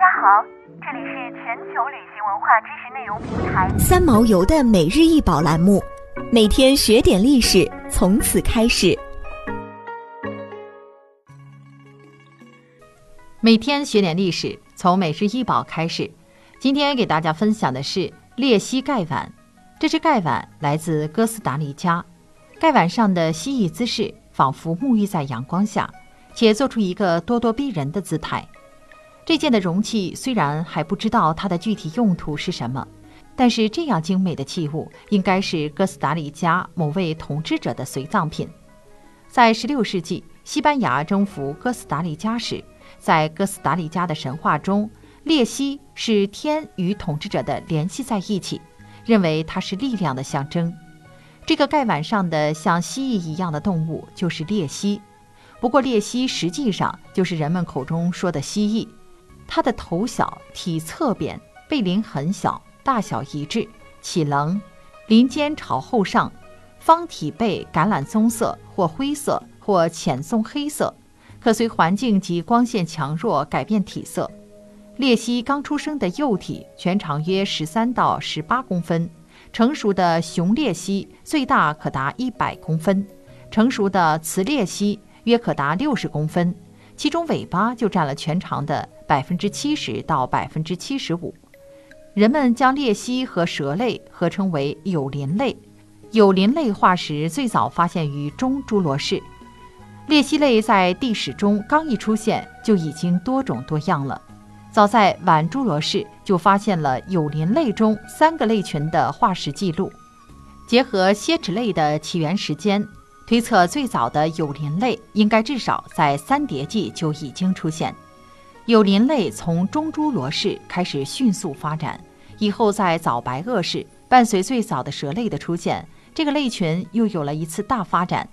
家好，这里是全球旅行文化知识内容平台三毛游的每日一宝栏目，每天学点历史，从此开始。每天学点历史，从每日一宝开始。今天给大家分享的是鬣蜥盖碗，这只盖碗来自哥斯达黎加，盖碗上的蜥蜴姿势仿佛沐浴在阳光下，且做出一个咄咄逼人的姿态。这件的容器虽然还不知道它的具体用途是什么，但是这样精美的器物应该是哥斯达黎加某位统治者的随葬品。在16世纪，西班牙征服哥斯达黎加时，在哥斯达黎加的神话中，鬣蜥是天与统治者的联系在一起，认为它是力量的象征。这个盖碗上的像蜥蜴一样的动物就是鬣蜥，不过鬣蜥实际上就是人们口中说的蜥蜴。它的头小，体侧扁，背鳞很小，大小一致，起棱，鳞尖朝后上，方体背橄榄棕色或灰色或浅棕黑色，可随环境及光线强弱改变体色。鬣蜥刚出生的幼体全长约十三到十八公分，成熟的雄鬣蜥最大可达一百公分，成熟的雌鬣蜥约可达六十公分。其中尾巴就占了全长的百分之七十到百分之七十五。人们将鬣蜥和蛇类合称为有鳞类。有鳞类化石最早发现于中侏罗世。鬣蜥类在地史中刚一出现就已经多种多样了。早在晚侏罗世就发现了有鳞类中三个类群的化石记录。结合蝎齿类的起源时间。推测最早的有鳞类应该至少在三叠纪就已经出现。有鳞类从中侏罗世开始迅速发展，以后在早白垩世，伴随最早的蛇类的出现，这个类群又有了一次大发展。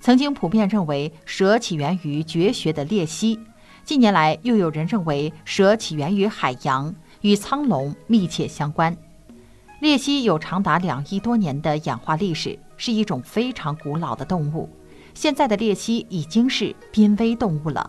曾经普遍认为蛇起源于绝学的鬣蜥，近年来又有人认为蛇起源于海洋，与苍龙密切相关。鬣蜥有长达两亿多年的演化历史。是一种非常古老的动物，现在的鬣蜥已经是濒危动物了。